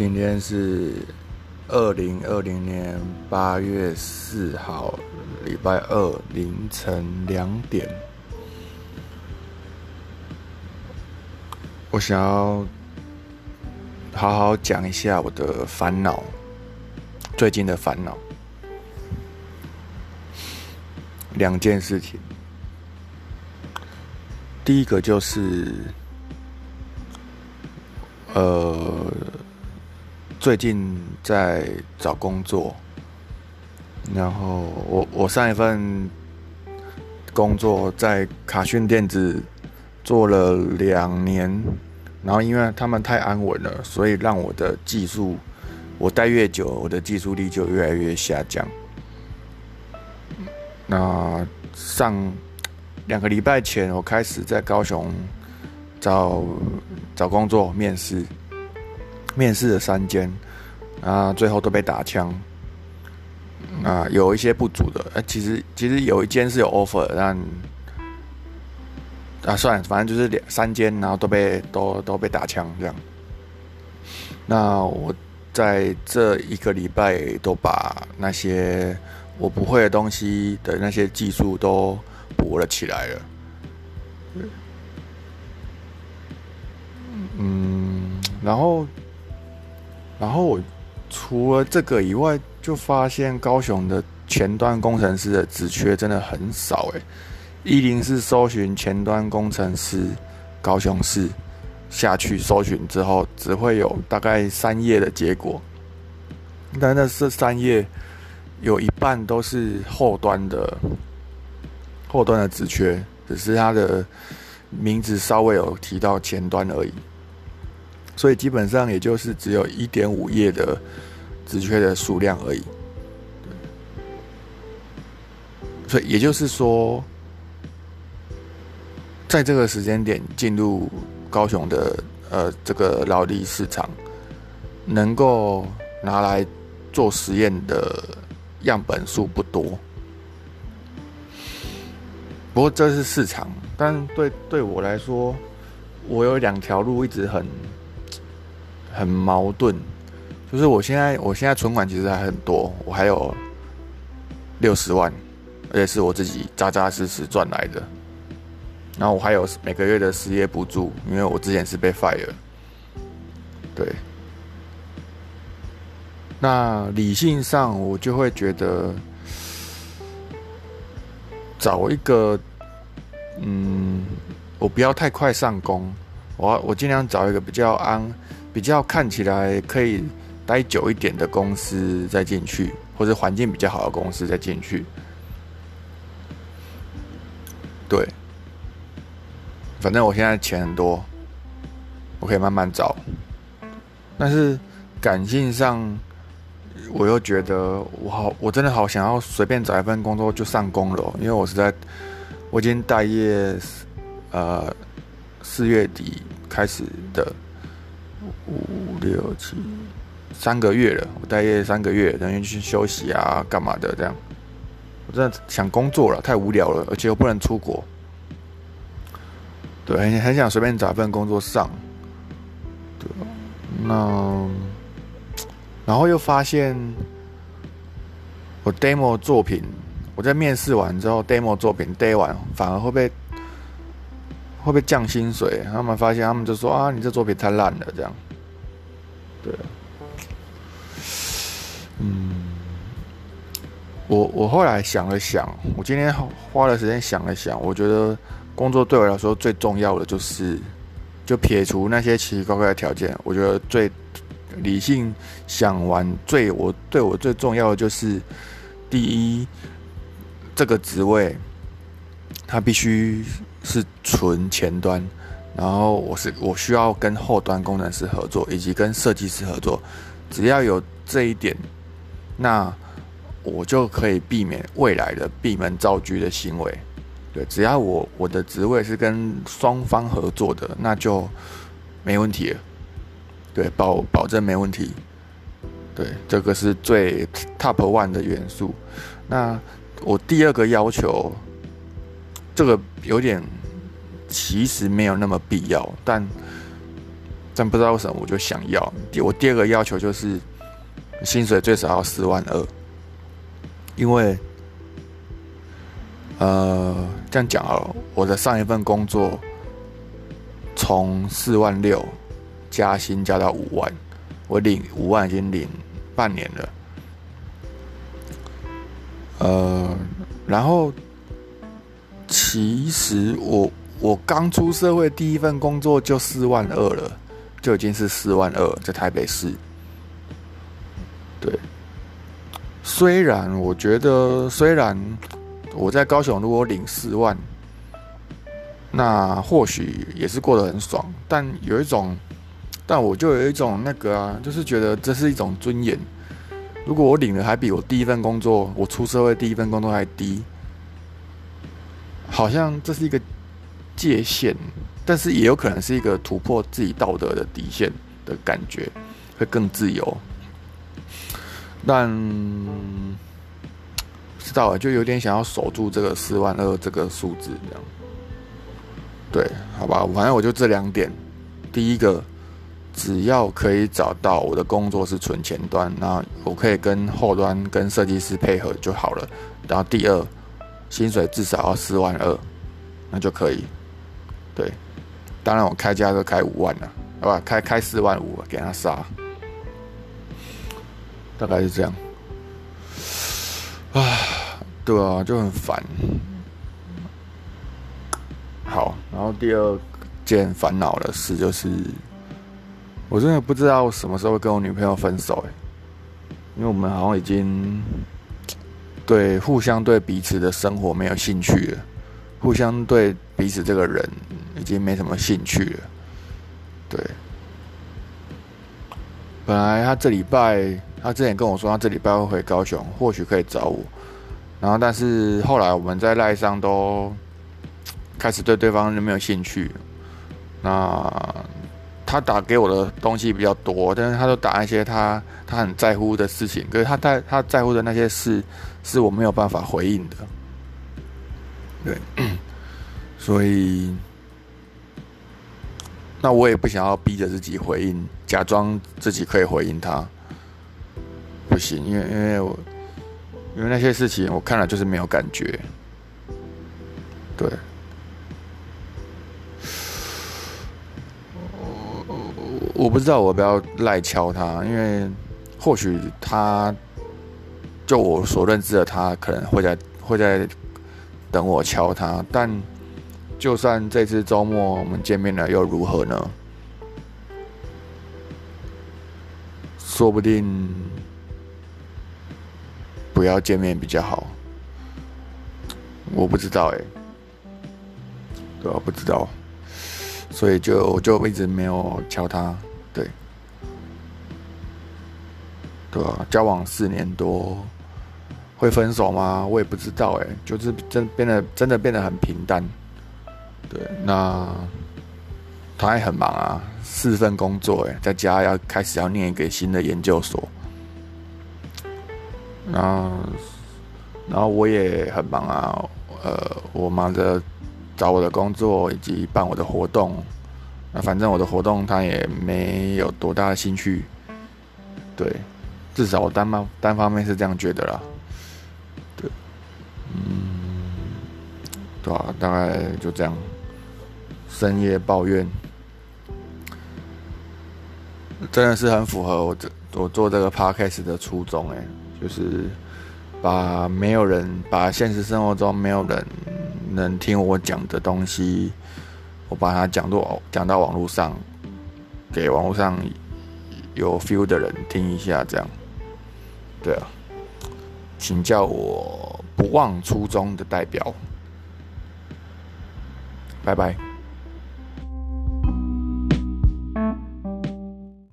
今天是二零二零年八月四号，礼拜二凌晨两点。我想要好好讲一下我的烦恼，最近的烦恼，两件事情。第一个就是，呃。最近在找工作，然后我我上一份工作在卡讯电子做了两年，然后因为他们太安稳了，所以让我的技术我待越久，我的技术力就越来越下降。那上两个礼拜前，我开始在高雄找找工作面试。面试了三间，啊，最后都被打枪，啊，有一些不足的，呃，其实其实有一间是有 offer，但啊，算了，反正就是两三间，然后都被都都被打枪这样。那我在这一个礼拜都把那些我不会的东西的那些技术都补了起来了。嗯，然后。然后我除了这个以外，就发现高雄的前端工程师的职缺真的很少诶。一零四搜寻前端工程师，高雄市下去搜寻之后，只会有大概三页的结果。但那这三页有一半都是后端的后端的职缺，只是它的名字稍微有提到前端而已。所以基本上也就是只有一点五页的职缺的数量而已。所以也就是说，在这个时间点进入高雄的呃这个劳力市场，能够拿来做实验的样本数不多。不过这是市场，但对对我来说，我有两条路一直很。很矛盾，就是我现在我现在存款其实还很多，我还有六十万，而且是我自己扎扎实实赚来的。然后我还有每个月的失业补助，因为我之前是被 fire。对。那理性上我就会觉得，找一个，嗯，我不要太快上工，我我尽量找一个比较安。比较看起来可以待久一点的公司再进去，或者环境比较好的公司再进去。对，反正我现在钱很多，我可以慢慢找。但是感性上，我又觉得我好，我真的好想要随便找一份工作就上工了，因为我是在我已经待业，呃，四月底开始的。五六七三个月了，我待业三个月，等于去休息啊，干嘛的这样？我真的想工作了，太无聊了，而且又不能出国。对，很很想随便找一份工作上。对，那然后又发现我 demo 作品，我在面试完之后，demo 作品 day 完反而会被会不会降薪水。他们发现，他们就说啊，你这作品太烂了，这样。对，嗯，我我后来想了想，我今天花了时间想了想，我觉得工作对我来说最重要的就是，就撇除那些奇奇怪怪的条件，我觉得最理性想完最我对我最重要的就是，第一，这个职位，它必须是纯前端。然后我是我需要跟后端工程师合作，以及跟设计师合作。只要有这一点，那我就可以避免未来的闭门造车的行为。对，只要我我的职位是跟双方合作的，那就没问题了。对，保保证没问题。对，这个是最 top one 的元素。那我第二个要求，这个有点。其实没有那么必要，但但不知道为什么我就想要。我第二个要求就是薪水最少要四万二，因为呃这样讲哦，我的上一份工作从四万六加薪加到五万，我领五万已经领半年了。呃，然后其实我我刚出社会第一份工作就四万二了，就已经是四万二在台北市。对，虽然我觉得虽然我在高雄如果领四万，那或许也是过得很爽，但有一种，但我就有一种那个啊，就是觉得这是一种尊严。如果我领的还比我第一份工作，我出社会第一份工作还低，好像这是一个界限，但是也有可能是一个突破自己道德的底线的感觉，会更自由。但知道啊，就有点想要守住这个四万二这个数字，这样。对，好吧，反正我就这两点，第一个。只要可以找到我的工作是纯前端，那我可以跟后端跟设计师配合就好了。然后第二，薪水至少要四万二，那就可以。对，当然我开价都开五万了，好吧，开开四万五给他杀，大概是这样。啊，对啊，就很烦。好，然后第二件烦恼的事就是。我真的不知道什么时候跟我女朋友分手哎，因为我们好像已经对互相对彼此的生活没有兴趣了，互相对彼此这个人已经没什么兴趣了。对，本来他这礼拜他之前跟我说他这礼拜会回高雄，或许可以找我，然后但是后来我们在赖上都开始对对方就没有兴趣，那。他打给我的东西比较多，但是他都打一些他他很在乎的事情，可是他在他在乎的那些事是我没有办法回应的，对，所以那我也不想要逼着自己回应，假装自己可以回应他，不行，因为因为我因为那些事情我看了就是没有感觉，对。我不知道我不要赖敲他，因为或许他就我所认知的他可能会在会在等我敲他，但就算这次周末我们见面了又如何呢？说不定不要见面比较好，我不知道哎，对啊，不知道，所以就就一直没有敲他。对，对啊，交往四年多，会分手吗？我也不知道哎，就是真变得真的变得很平淡。对，那他也很忙啊，四份工作哎，在家要开始要念一个新的研究所。然后，然后我也很忙啊，呃，我忙着找我的工作以及办我的活动。那反正我的活动他也没有多大的兴趣，对，至少我单方单方面是这样觉得啦，对，嗯，对啊，大概就这样，深夜抱怨，真的是很符合我这我做这个 podcast 的初衷哎，就是把没有人把现实生活中没有人能听我讲的东西。我把它讲到讲到网络上，给网络上有 feel 的人听一下，这样，对啊，请叫我不忘初衷的代表，拜拜。